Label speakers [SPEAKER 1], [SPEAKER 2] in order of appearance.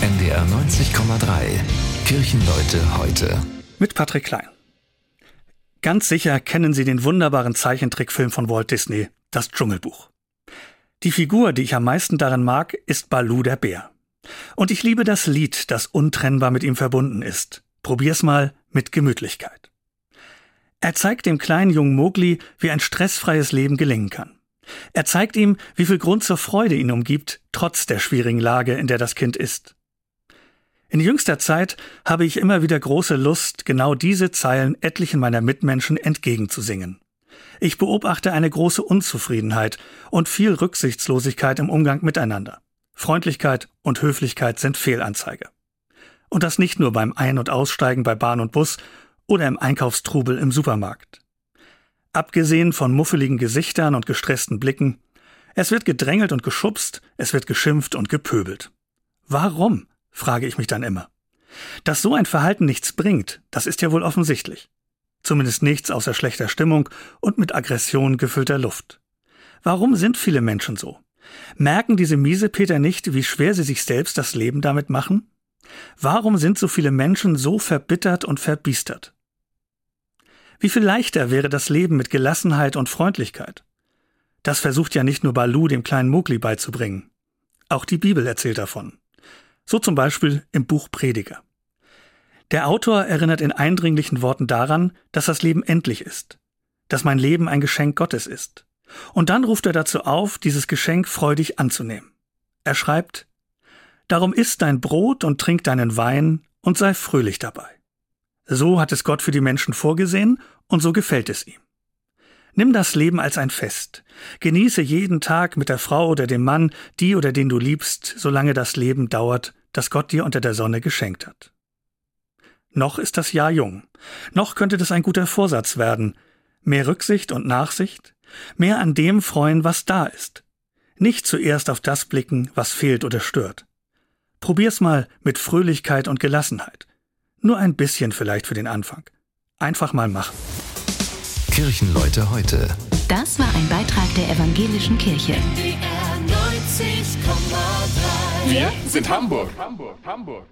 [SPEAKER 1] NDR 90,3. Kirchenleute heute.
[SPEAKER 2] Mit Patrick Klein. Ganz sicher kennen Sie den wunderbaren Zeichentrickfilm von Walt Disney, das Dschungelbuch. Die Figur, die ich am meisten darin mag, ist Balu der Bär. Und ich liebe das Lied, das untrennbar mit ihm verbunden ist. Probier's mal mit Gemütlichkeit. Er zeigt dem kleinen jungen Mowgli, wie ein stressfreies Leben gelingen kann. Er zeigt ihm, wie viel Grund zur Freude ihn umgibt, trotz der schwierigen Lage, in der das Kind ist. In jüngster Zeit habe ich immer wieder große Lust, genau diese Zeilen etlichen meiner Mitmenschen entgegenzusingen. Ich beobachte eine große Unzufriedenheit und viel Rücksichtslosigkeit im Umgang miteinander. Freundlichkeit und Höflichkeit sind Fehlanzeige. Und das nicht nur beim Ein- und Aussteigen bei Bahn und Bus oder im Einkaufstrubel im Supermarkt. Abgesehen von muffeligen Gesichtern und gestressten Blicken, es wird gedrängelt und geschubst, es wird geschimpft und gepöbelt. Warum? Frage ich mich dann immer. Dass so ein Verhalten nichts bringt, das ist ja wohl offensichtlich. Zumindest nichts außer schlechter Stimmung und mit Aggression gefüllter Luft. Warum sind viele Menschen so? Merken diese Miesepeter nicht, wie schwer sie sich selbst das Leben damit machen? Warum sind so viele Menschen so verbittert und verbiestert? Wie viel leichter wäre das Leben mit Gelassenheit und Freundlichkeit? Das versucht ja nicht nur Balu dem kleinen Mowgli beizubringen. Auch die Bibel erzählt davon. So zum Beispiel im Buch Prediger. Der Autor erinnert in eindringlichen Worten daran, dass das Leben endlich ist, dass mein Leben ein Geschenk Gottes ist. Und dann ruft er dazu auf, dieses Geschenk freudig anzunehmen. Er schreibt, Darum isst dein Brot und trink deinen Wein und sei fröhlich dabei. So hat es Gott für die Menschen vorgesehen und so gefällt es ihm. Nimm das Leben als ein Fest. Genieße jeden Tag mit der Frau oder dem Mann, die oder den du liebst, solange das Leben dauert, das Gott dir unter der Sonne geschenkt hat. Noch ist das Jahr jung. Noch könnte das ein guter Vorsatz werden. Mehr Rücksicht und Nachsicht. Mehr an dem freuen, was da ist. Nicht zuerst auf das blicken, was fehlt oder stört. Probier's mal mit Fröhlichkeit und Gelassenheit. Nur ein bisschen vielleicht für den Anfang. Einfach mal machen.
[SPEAKER 1] Kirchenleute heute.
[SPEAKER 3] Das war ein Beitrag der Evangelischen Kirche.
[SPEAKER 4] Wir sind Hamburg. Hamburg, Hamburg.